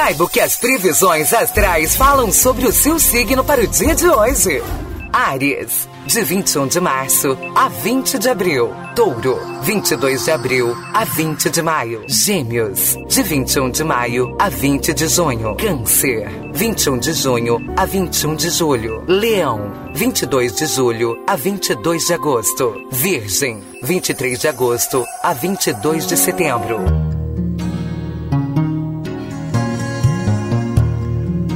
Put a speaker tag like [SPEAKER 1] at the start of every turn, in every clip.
[SPEAKER 1] Saiba o que as previsões astrais falam sobre o seu signo para o dia de hoje. Ares, de 21 de março a 20 de abril. Touro, 22 de abril a 20 de maio. Gêmeos, de 21 de maio a 20 de junho. Câncer, 21 de junho a 21 de julho. Leão, 22 de julho a 22 de agosto. Virgem, 23 de agosto a 22 de setembro.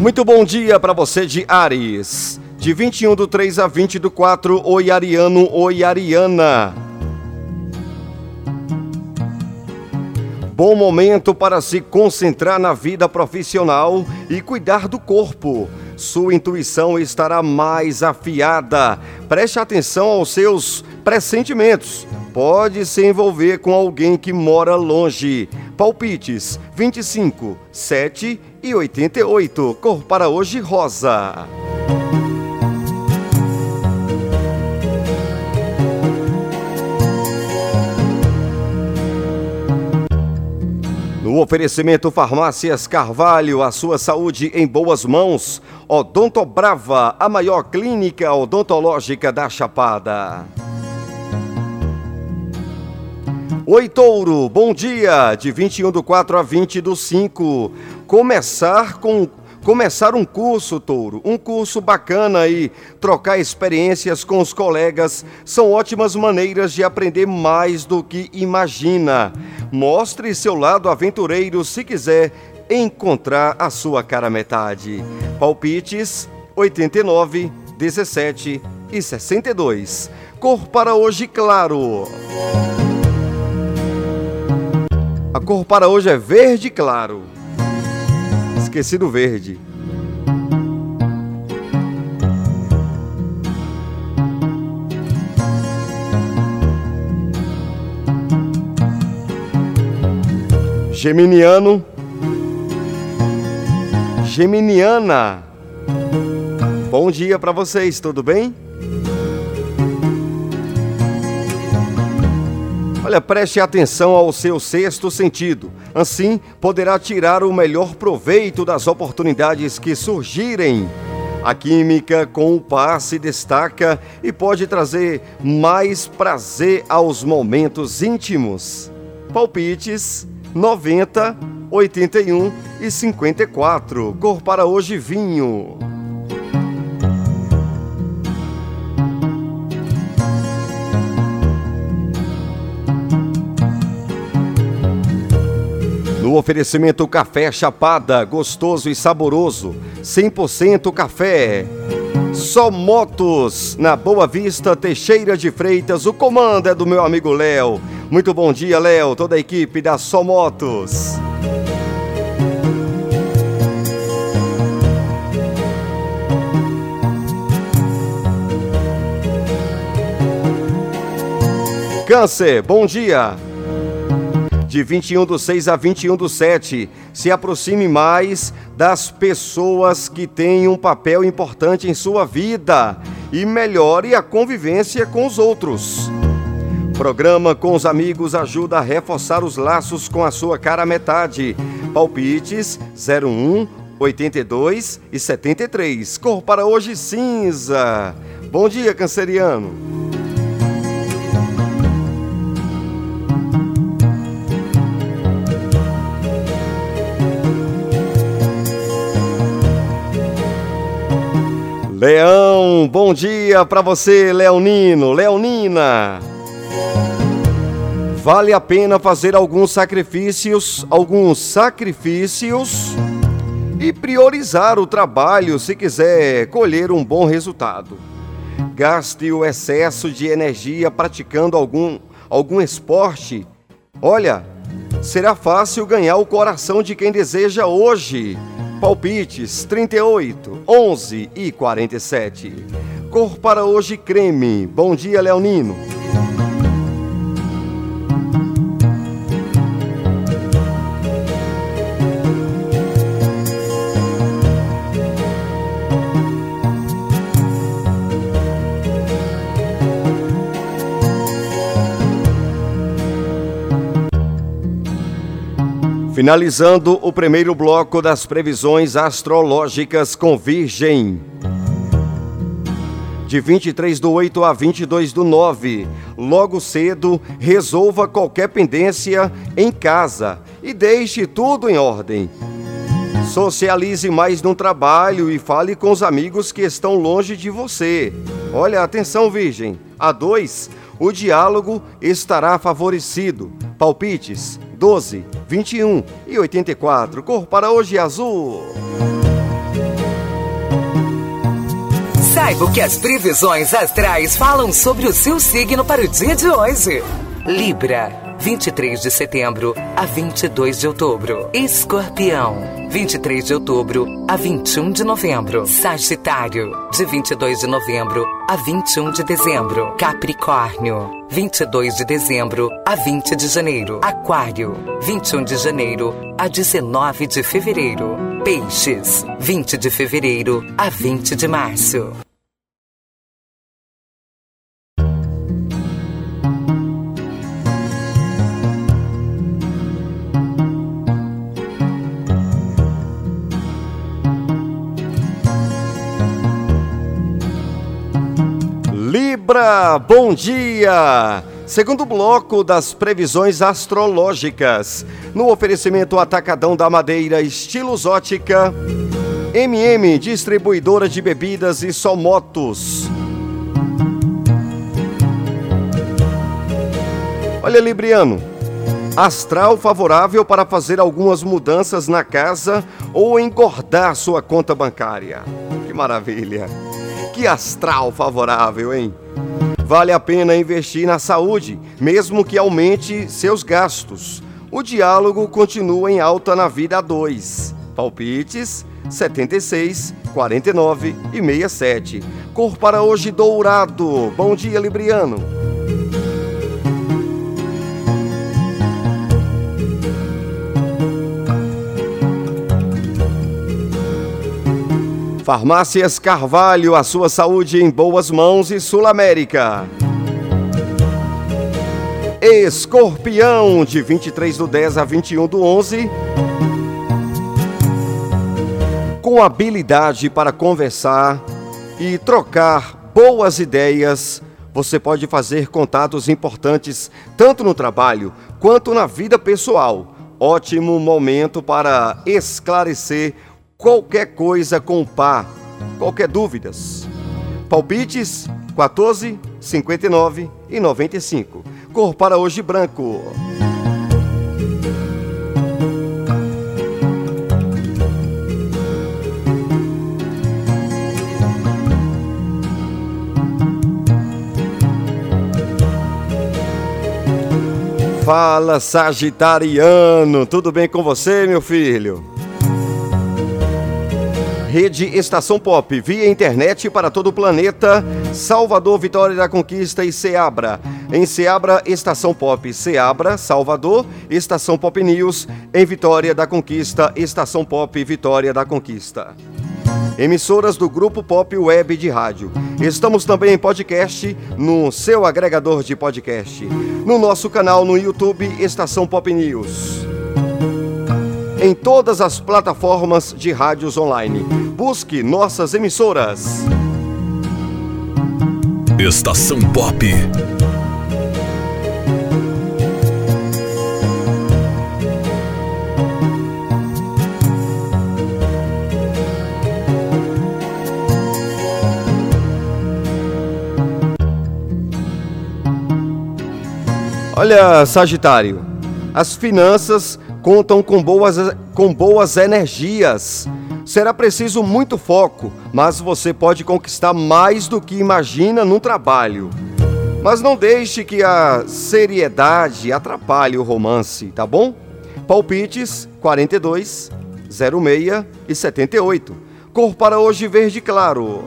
[SPEAKER 2] Muito bom dia para você de Ares. De 21 do 3 a 20 do 4, oi Ariano, oi Ariana. Bom momento para se concentrar na vida profissional e cuidar do corpo. Sua intuição estará mais afiada. Preste atenção aos seus pressentimentos. Pode se envolver com alguém que mora longe. Palpites 25, 7 e 88. Cor para hoje rosa. No oferecimento Farmácias Carvalho, a sua saúde em boas mãos. Odonto Brava, a maior clínica odontológica da Chapada. Oi, Touro, bom dia! De 21 do 4 a 20 do 5. Começar com Começar um curso, Touro, um curso bacana e trocar experiências com os colegas são ótimas maneiras de aprender mais do que imagina. Mostre seu lado aventureiro se quiser encontrar a sua cara metade. Palpites 89, 17 e 62. Cor para hoje claro. A cor para hoje é verde claro esqueci do verde. Geminiano. Geminiana. Bom dia para vocês, tudo bem? Olha, preste atenção ao seu sexto sentido. Assim, poderá tirar o melhor proveito das oportunidades que surgirem. A química com o par se destaca e pode trazer mais prazer aos momentos íntimos. Palpites 90, 81 e 54. Cor para hoje vinho. Oferecimento Café Chapada, gostoso e saboroso, 100% café. Só motos, na Boa Vista, Teixeira de Freitas, o comando é do meu amigo Léo. Muito bom dia, Léo, toda a equipe da Só Motos. Câncer, bom dia de 21 do 6 a 21 do 7. Se aproxime mais das pessoas que têm um papel importante em sua vida e melhore a convivência com os outros. Programa com os amigos ajuda a reforçar os laços com a sua cara metade. Palpites 01 82 e 73. Cor para hoje cinza. Bom dia, canceriano. Leão, bom dia para você, Leonino, Leonina. Vale a pena fazer alguns sacrifícios, alguns sacrifícios e priorizar o trabalho se quiser colher um bom resultado. Gaste o excesso de energia praticando algum algum esporte. Olha, será fácil ganhar o coração de quem deseja hoje Palpites 38, 11 e 47. Cor para hoje creme. Bom dia, Leonino. Finalizando o primeiro bloco das previsões astrológicas com Virgem. De 23 do 8 a 22 do 9. Logo cedo, resolva qualquer pendência em casa e deixe tudo em ordem. Socialize mais no trabalho e fale com os amigos que estão longe de você. Olha, atenção, Virgem. A 2, o diálogo estará favorecido. Palpites 12, 21 e 84. Cor para hoje azul.
[SPEAKER 1] Saiba o que as previsões astrais falam sobre o seu signo para o dia de hoje. Libra. 23 de setembro a 22 de outubro. Escorpião, 23 de outubro a 21 de novembro. Sagitário, de 22 de novembro a 21 de dezembro. Capricórnio, 22 de dezembro a 20 de janeiro. Aquário, 21 de janeiro a 19 de fevereiro. Peixes, 20 de fevereiro a 20 de março.
[SPEAKER 2] Libra, bom dia! Segundo bloco das previsões astrológicas, no oferecimento Atacadão da Madeira Estilos Ótica, MM Distribuidora de Bebidas e Só Motos. Olha, Libriano, astral favorável para fazer algumas mudanças na casa ou engordar sua conta bancária. Que maravilha! Que astral favorável, hein? Vale a pena investir na saúde, mesmo que aumente seus gastos. O diálogo continua em alta na vida dois. Palpites 76, 49 e 67. Cor para hoje dourado. Bom dia, Libriano. Farmácias Carvalho, a sua saúde em boas mãos e Sul América. Escorpião, de 23 do 10 a 21 do 11. Com habilidade para conversar e trocar boas ideias, você pode fazer contatos importantes tanto no trabalho quanto na vida pessoal. Ótimo momento para esclarecer qualquer coisa com o Pá, qualquer dúvidas. Palpites 14, 59 e 95. Cor para hoje branco. Fala Sagitariano, tudo bem com você, meu filho? Rede Estação Pop, via internet para todo o planeta, Salvador, Vitória da Conquista e Ceabra. Em Ceabra, Estação Pop, Ceabra, Salvador, Estação Pop News, em Vitória da Conquista, Estação Pop, Vitória da Conquista. Emissoras do Grupo Pop Web de Rádio. Estamos também em podcast no seu agregador de podcast. No nosso canal no YouTube, Estação Pop News em todas as plataformas de rádios online. Busque nossas emissoras.
[SPEAKER 3] Estação Pop.
[SPEAKER 2] Olha, Sagitário, as finanças contam com boas, com boas energias. Será preciso muito foco, mas você pode conquistar mais do que imagina no trabalho. Mas não deixe que a seriedade atrapalhe o romance, tá bom? Palpites 42, 06 e 78. Cor para hoje verde claro.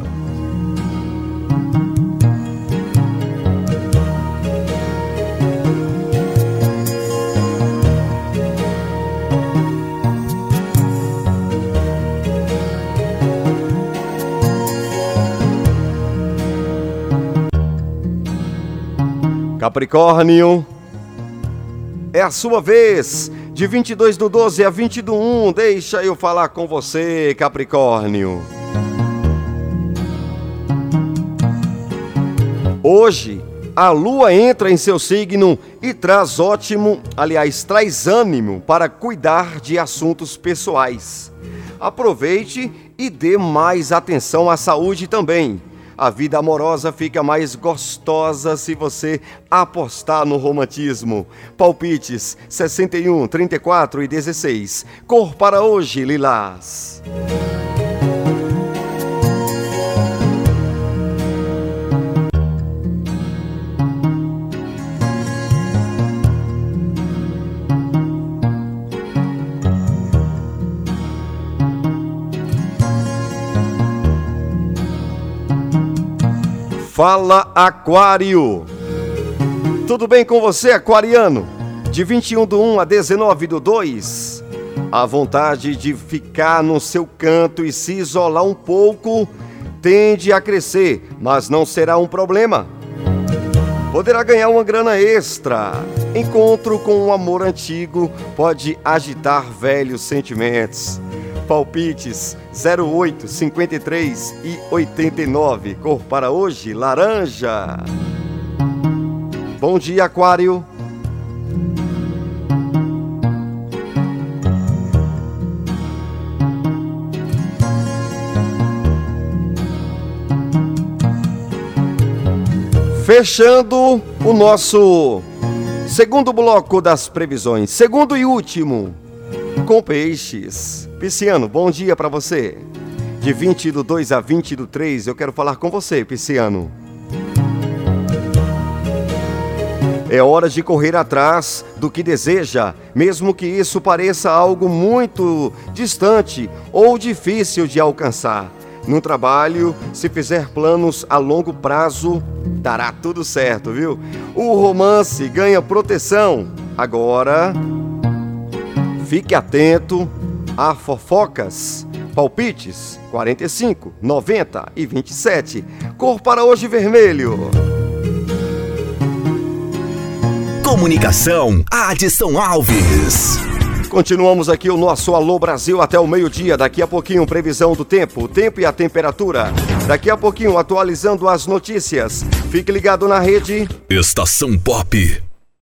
[SPEAKER 2] Capricórnio, é a sua vez. De 22 do 12 a 20 do 1, deixa eu falar com você, Capricórnio. Hoje, a lua entra em seu signo e traz ótimo, aliás, traz ânimo para cuidar de assuntos pessoais. Aproveite e dê mais atenção à saúde também. A vida amorosa fica mais gostosa se você apostar no romantismo. Palpites 61, 34 e 16. Cor para hoje, Lilás. Fala Aquário. Tudo bem com você, aquariano? De 21 do 1 a 19 do 2. A vontade de ficar no seu canto e se isolar um pouco tende a crescer, mas não será um problema. Poderá ganhar uma grana extra. Encontro com um amor antigo pode agitar velhos sentimentos. Palpites 08, 53 e 89. Cor para hoje, laranja. Bom dia, Aquário. Fechando o nosso segundo bloco das previsões, segundo e último, com peixes. Pisciano, bom dia para você. De 20 do 2 a 20 do 3, eu quero falar com você, Pisciano. É hora de correr atrás do que deseja, mesmo que isso pareça algo muito distante ou difícil de alcançar. No trabalho, se fizer planos a longo prazo, dará tudo certo, viu? O romance ganha proteção. Agora, fique atento a fofocas. Palpites 45, 90 e 27. Cor para hoje vermelho.
[SPEAKER 3] Comunicação, Adson Alves.
[SPEAKER 2] Continuamos aqui o nosso Alô Brasil até o meio-dia. Daqui a pouquinho, previsão do tempo, o tempo e a temperatura. Daqui a pouquinho, atualizando as notícias. Fique ligado na rede.
[SPEAKER 3] Estação Pop.